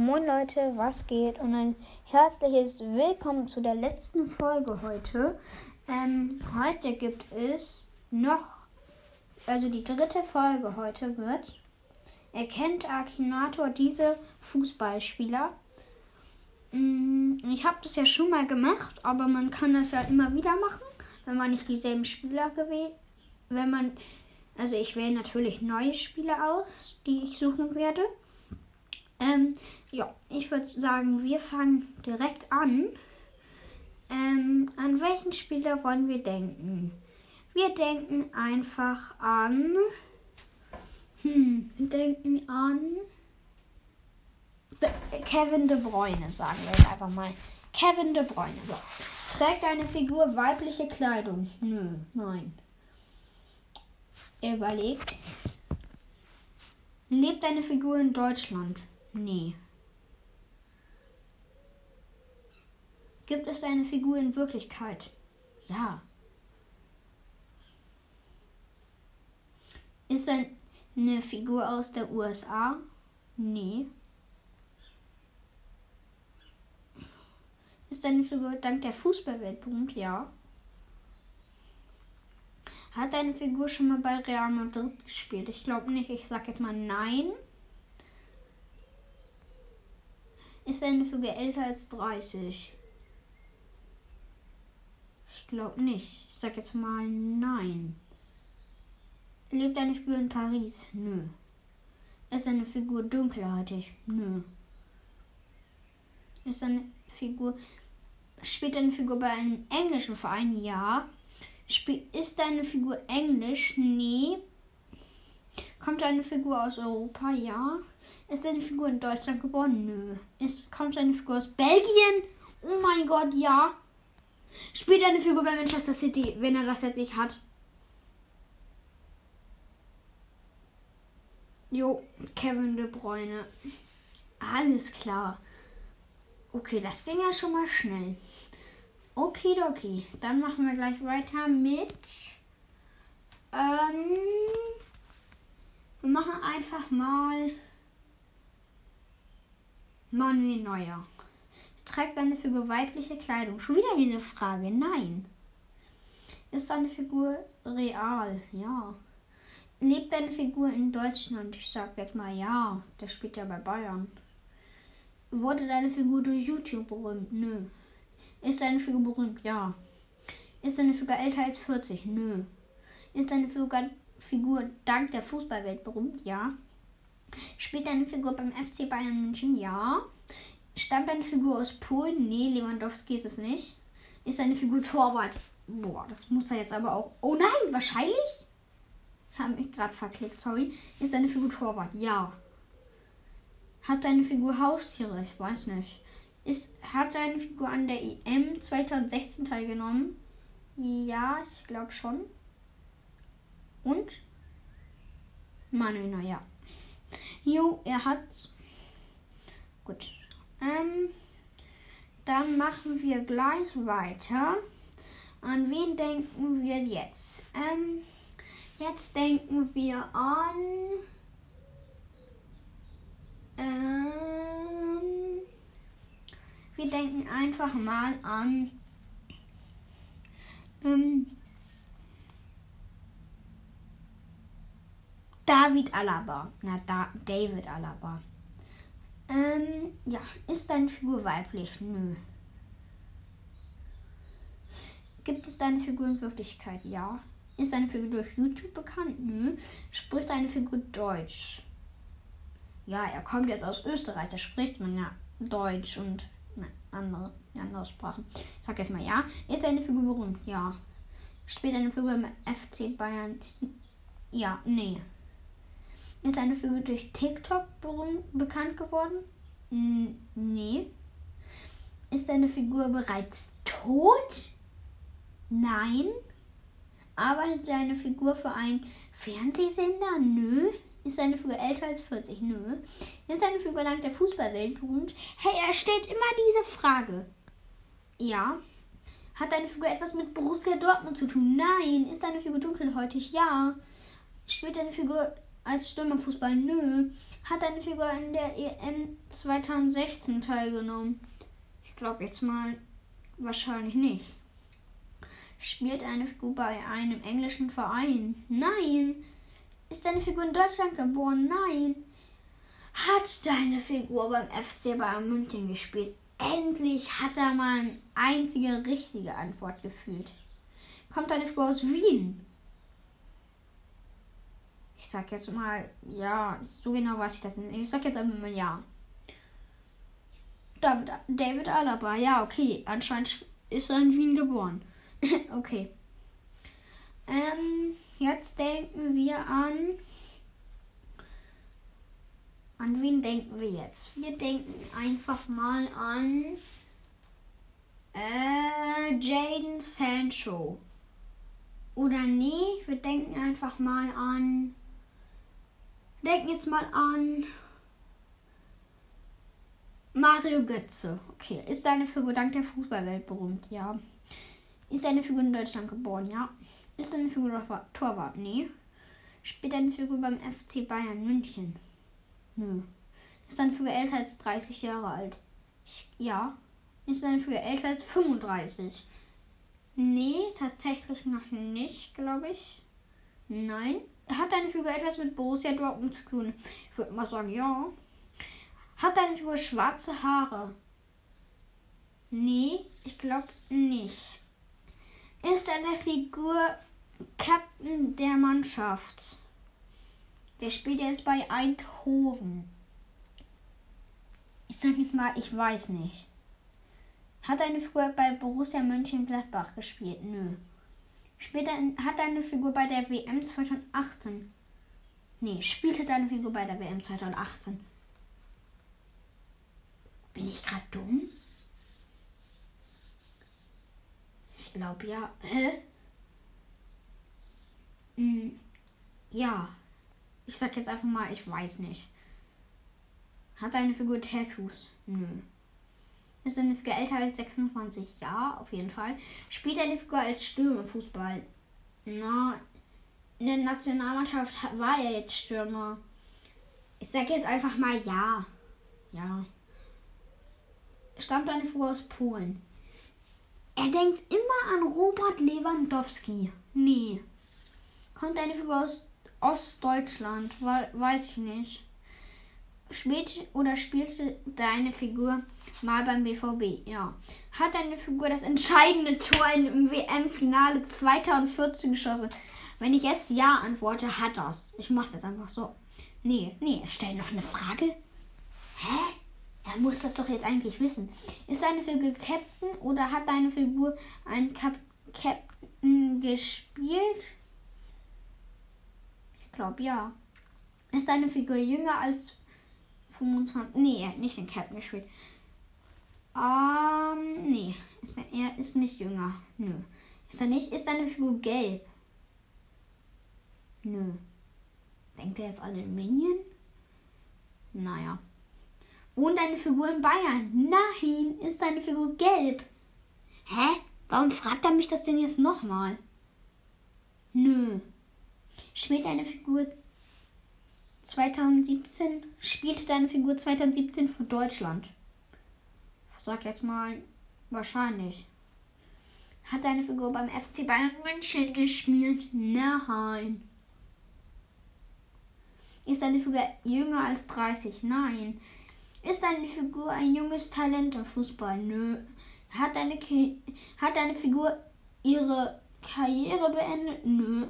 Moin Leute, was geht? Und ein herzliches Willkommen zu der letzten Folge heute. Ähm, heute gibt es noch, also die dritte Folge heute wird, erkennt Akinator diese Fußballspieler? Mm, ich habe das ja schon mal gemacht, aber man kann das ja immer wieder machen, wenn man nicht dieselben Spieler gewählt, wenn man, also ich wähle natürlich neue Spieler aus, die ich suchen werde. Ähm, ja, ich würde sagen, wir fangen direkt an. Ähm, an welchen Spieler wollen wir denken? Wir denken einfach an. Hm, denken an. Kevin De Bruyne, sagen wir jetzt einfach mal. Kevin De Bruyne. So. Trägt eine Figur weibliche Kleidung? Nö, nein. Er überlegt. Lebt eine Figur in Deutschland? Nee. Gibt es eine Figur in Wirklichkeit? Ja. Ist eine Figur aus der USA? Nee. Ist eine Figur dank der Fußballwelt? Ja. Hat eine Figur schon mal bei Real Madrid gespielt? Ich glaube nicht. Ich sag jetzt mal nein. Ist eine Figur älter als 30? Ich glaube nicht. Ich sag jetzt mal nein. Lebt eine Figur in Paris? Nö. Ist eine Figur dunkelhäutig? Nö. Ist eine Figur. Spielt eine Figur bei einem englischen Verein? Ja. Spiel, ist eine Figur englisch? Nee. Kommt eine Figur aus Europa? Ja. Ist eine Figur in Deutschland geboren? Nö. Ist, kommt eine Figur aus Belgien? Oh mein Gott, ja. Spielt eine Figur bei Manchester City, wenn er das jetzt nicht hat. Jo, Kevin De Bruyne. Alles klar. Okay, das ging ja schon mal schnell. Okidoki. Dann machen wir gleich weiter mit. Ähm, wir machen einfach mal. Manuel Neuer. Trägt eine Figur weibliche Kleidung? Schon wieder hier eine Frage. Nein. Ist eine Figur real? Ja. Lebt eine Figur in Deutschland? Ich sag jetzt mal ja. Der spielt ja bei Bayern. Wurde deine Figur durch YouTube berühmt? Nö. Ist deine Figur berühmt? Ja. Ist deine Figur älter als 40? Nö. Ist deine Figur dank der Fußballwelt berühmt? Ja. Spielt deine Figur beim FC Bayern München? Ja. Stammt deine Figur aus Polen? Nee, Lewandowski ist es nicht. Ist deine Figur Torwart? Boah, das muss er jetzt aber auch. Oh nein, wahrscheinlich? Ich habe mich gerade verklickt, sorry. Ist deine Figur Torwart? Ja. Hat deine Figur Haustiere? Ich weiß nicht. Ist, hat deine Figur an der EM 2016 teilgenommen? Ja, ich glaube schon. Und? Manuel, naja. Jo, er hat's. Gut. Ähm, dann machen wir gleich weiter. An wen denken wir jetzt? Ähm, jetzt denken wir an. Ähm, wir denken einfach mal an. Ähm, David Alaba. Na, da, David Alaba. Ähm, ja, ist deine Figur weiblich? Nö. Gibt es deine Figur in Wirklichkeit? Ja. Ist deine Figur durch YouTube bekannt? Nö. Spricht deine Figur Deutsch? Ja, er kommt jetzt aus Österreich, da spricht man ja Deutsch und andere, andere Sprachen. Ich sag jetzt mal ja. Ist deine Figur berühmt? Ja. Spielt deine Figur im FC Bayern? Ja, nee. Ist eine Figur durch TikTok bekannt geworden? N nee. Ist eine Figur bereits tot? Nein. Arbeitet seine Figur für einen Fernsehsender? Nö. Ist seine Figur älter als 40? Nö. Ist seine Figur lang der Fußballwelt berühmt? Hey, er stellt immer diese Frage. Ja. Hat deine Figur etwas mit Borussia Dortmund zu tun? Nein. Ist deine Figur dunkelhäutig? Ja. Spielt deine Figur als Stürmerfußball? Nö. Hat deine Figur in der EM 2016 teilgenommen? Ich glaube jetzt mal wahrscheinlich nicht. Spielt eine Figur bei einem englischen Verein? Nein. Ist deine Figur in Deutschland geboren? Nein. Hat deine Figur beim FC Bayern München gespielt? Endlich hat er mal eine einzige richtige Antwort gefühlt. Kommt deine Figur aus Wien? Ich sag jetzt mal, ja, so genau weiß ich das nicht. Ich sag jetzt einfach mal ja. David, David Alaba, ja, okay. Anscheinend ist er in Wien geboren. okay. Ähm, jetzt denken wir an. An wen denken wir jetzt? Wir denken einfach mal an äh, Jaden Sancho. Oder nee, wir denken einfach mal an. Denken jetzt mal an Mario Götze. Okay, ist deine Figur dank der Fußballwelt berühmt? Ja. Ist deine Figur in Deutschland geboren? Ja. Ist deine Figur Torwart? Nee. Spielt deine Figur beim FC Bayern München? Nö. Ist deine Figur älter als 30 Jahre alt? Ich, ja. Ist deine Figur älter als 35? Nee, tatsächlich noch nicht, glaube ich. Nein. Hat deine Figur etwas mit Borussia Dortmund zu tun? Ich würde mal sagen, ja. Hat deine Figur schwarze Haare? Nee, ich glaube nicht. Ist deine Figur Captain der Mannschaft? Der spielt jetzt bei Eindhoven. Ich sag nicht mal, ich weiß nicht. Hat deine Figur bei Borussia Mönchengladbach gespielt? Nö. Später hat deine Figur bei der WM 2018. Nee, spielte deine Figur bei der WM 2018. Bin ich gerade dumm? Ich glaube ja. Hä? Hm, ja. Ich sag jetzt einfach mal, ich weiß nicht. Hat deine Figur Tattoos? Nö. Ist deine Figur älter als 26? Ja, auf jeden Fall. Spielt deine Figur als Stürmer Fußball? Na, in der Nationalmannschaft war er jetzt Stürmer. Ich sag jetzt einfach mal ja. Ja. Stammt deine Figur aus Polen? Er denkt immer an Robert Lewandowski. Nee. Kommt deine Figur aus Ostdeutschland? Weiß ich nicht. Spielt oder spielst du deine Figur mal beim BVB? Ja. Hat deine Figur das entscheidende Tor im WM-Finale 2014 geschossen? Wenn ich jetzt Ja antworte, hat das. Ich mach's jetzt einfach so. Nee, nee, stell noch eine Frage. Hä? Er muss das doch jetzt eigentlich wissen. Ist deine Figur Captain oder hat deine Figur einen Cap Captain gespielt? Ich glaube ja. Ist deine Figur jünger als 25. Nee, er hat nicht den Captain gespielt. Ähm, nee. Ist er, er ist nicht jünger. Nö. Ist er nicht? Ist deine Figur gelb? Nö. Denkt er jetzt den Minion? Naja. Wohnt deine Figur in Bayern? Nein. Ist deine Figur gelb? Hä? Warum fragt er mich das denn jetzt nochmal? Nö. Spielt deine Figur 2017 spielte deine Figur 2017 für Deutschland. Sag jetzt mal wahrscheinlich. Hat deine Figur beim FC Bayern München gespielt? Nein. Ist deine Figur jünger als 30? Nein. Ist deine Figur ein junges Talent im Fußball? Nö. Hat deine, Ki hat deine Figur ihre Karriere beendet? Nö.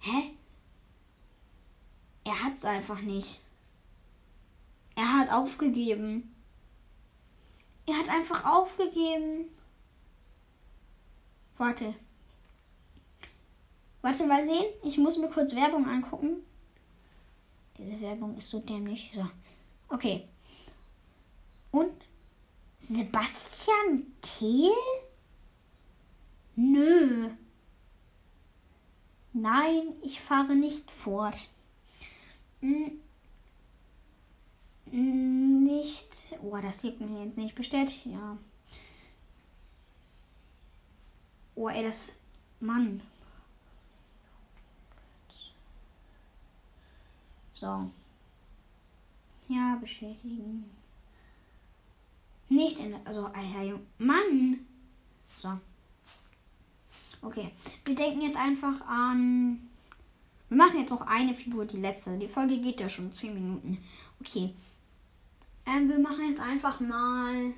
Hä? Er hat's einfach nicht. Er hat aufgegeben. Er hat einfach aufgegeben. Warte. Warte mal sehen. Ich muss mir kurz Werbung angucken. Diese Werbung ist so dämlich. So. Okay. Und Sebastian Kehl? Nö. Nein, ich fahre nicht fort. Nicht. Oh, das liegt mir jetzt nicht bestätigt. Ja. Oh, ey, das. Mann. So. Ja, bestätigen. Nicht in. Also, Alter, Mann! So. Okay. Wir denken jetzt einfach an. Wir machen jetzt noch eine Figur, die letzte. Die Folge geht ja schon 10 Minuten. Okay. Ähm, wir machen jetzt einfach mal.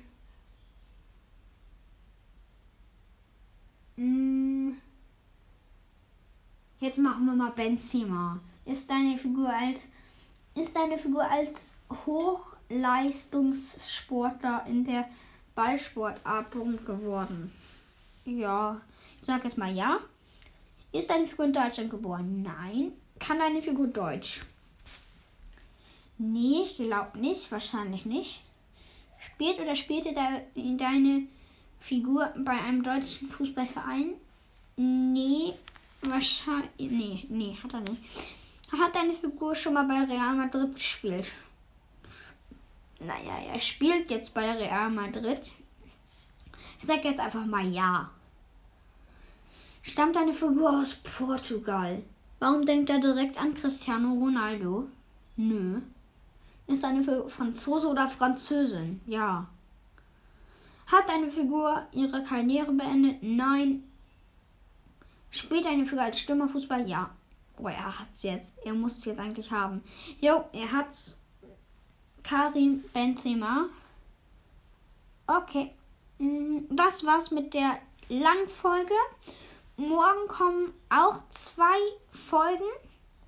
Hm, jetzt machen wir mal Benzema. Ist deine Figur als ist deine Figur als Hochleistungssportler in der Ballsportart berühmt geworden? Ja, ich sag jetzt mal ja. Ist deine Figur in Deutschland geboren? Nein. Kann deine Figur Deutsch? Nee, ich glaube nicht. Wahrscheinlich nicht. Spielt oder spielte de deine Figur bei einem deutschen Fußballverein? Nee, wahrscheinlich. Nee, nee, hat er nicht. Hat deine Figur schon mal bei Real Madrid gespielt? Naja, er spielt jetzt bei Real Madrid. Ich sag jetzt einfach mal ja. Stammt deine Figur aus Portugal? Warum denkt er direkt an Cristiano Ronaldo? Nö. Ist eine Figur Franzose oder Französin? Ja. Hat deine Figur ihre Karriere beendet? Nein. Spielt eine Figur als Stürmer Fußball? Ja. Oh, er hat's jetzt. Er muss es jetzt eigentlich haben. Jo, er hat's. Karim Benzema. Okay. Mm, das war's mit der Langfolge. Morgen kommen auch zwei Folgen.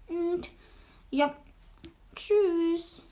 Und ja, tschüss.